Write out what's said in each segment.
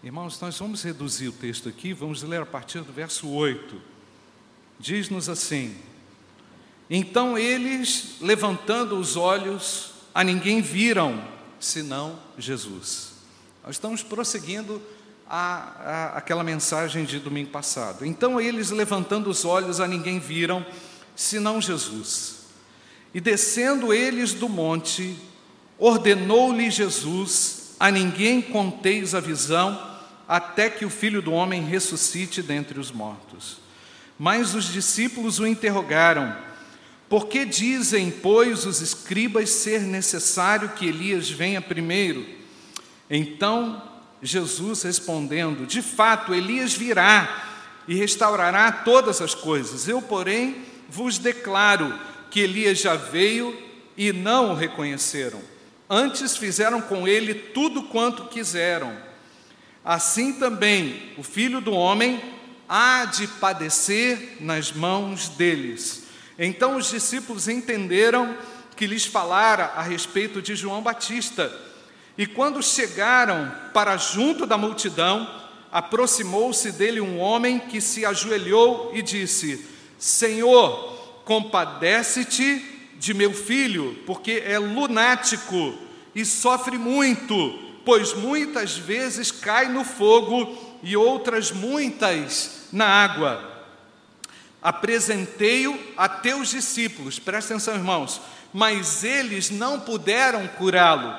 Irmãos, nós vamos reduzir o texto aqui, vamos ler a partir do verso 8. Diz-nos assim: Então eles, levantando os olhos, a ninguém viram, senão Jesus. Nós estamos prosseguindo a, a, aquela mensagem de domingo passado. Então eles, levantando os olhos, a ninguém viram, senão Jesus. E descendo eles do monte, ordenou-lhe Jesus: A ninguém conteis a visão, até que o filho do homem ressuscite dentre os mortos. Mas os discípulos o interrogaram: Por que dizem, pois, os escribas ser necessário que Elias venha primeiro? Então Jesus respondendo: De fato, Elias virá e restaurará todas as coisas. Eu, porém, vos declaro que Elias já veio e não o reconheceram. Antes fizeram com ele tudo quanto quiseram. Assim também o filho do homem há de padecer nas mãos deles. Então os discípulos entenderam que lhes falara a respeito de João Batista e quando chegaram para junto da multidão, aproximou-se dele um homem que se ajoelhou e disse: Senhor, compadece-te de meu filho, porque é lunático e sofre muito, pois muitas vezes cai no fogo e outras muitas na água. Apresentei-o a teus discípulos, presta atenção, irmãos, mas eles não puderam curá-lo.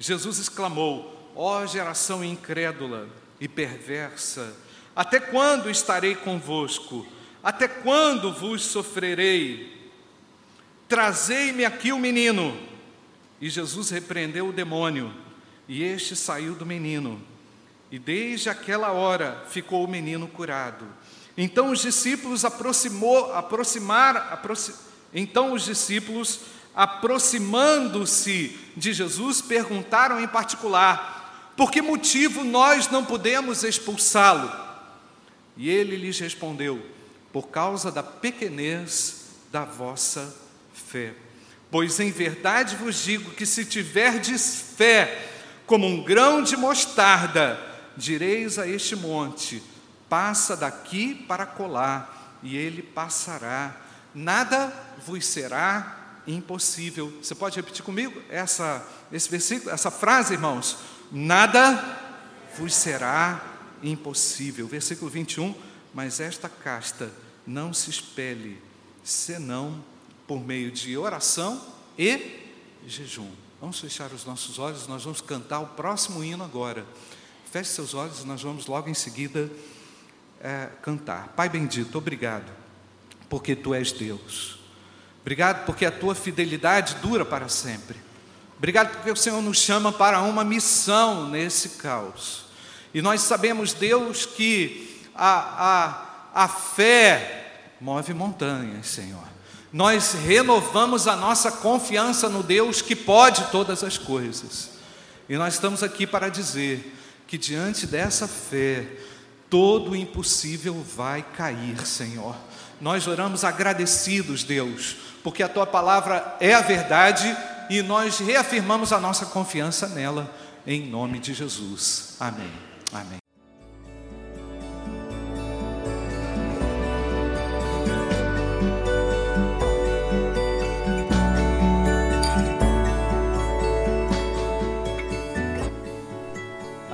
Jesus exclamou: Ó oh, geração incrédula e perversa, até quando estarei convosco? Até quando vos sofrerei? Trazei-me aqui o menino. E Jesus repreendeu o demônio, e este saiu do menino. E desde aquela hora ficou o menino curado. Então os discípulos aproximou, aproximar, aproxim, então os discípulos aproximando-se de Jesus, perguntaram em particular: por que motivo nós não podemos expulsá-lo? E ele lhes respondeu: por causa da pequenez da vossa fé. Pois em verdade vos digo que se tiverdes fé como um grão de mostarda, direis a este monte: passa daqui para colar, e ele passará. Nada vos será impossível. Você pode repetir comigo essa, esse versículo, essa frase, irmãos? Nada vos será impossível. Versículo 21. Mas esta casta não se espelhe, senão por meio de oração e jejum. Vamos fechar os nossos olhos, nós vamos cantar o próximo hino agora. Feche seus olhos, nós vamos logo em seguida é, cantar. Pai bendito, obrigado, porque tu és Deus. Obrigado porque a tua fidelidade dura para sempre. Obrigado porque o Senhor nos chama para uma missão nesse caos. E nós sabemos, Deus, que a, a, a fé move montanhas, Senhor. Nós renovamos a nossa confiança no Deus que pode todas as coisas. E nós estamos aqui para dizer que diante dessa fé, todo o impossível vai cair, Senhor. Nós oramos agradecidos, Deus, porque a tua palavra é a verdade e nós reafirmamos a nossa confiança nela, em nome de Jesus. Amém. Amém.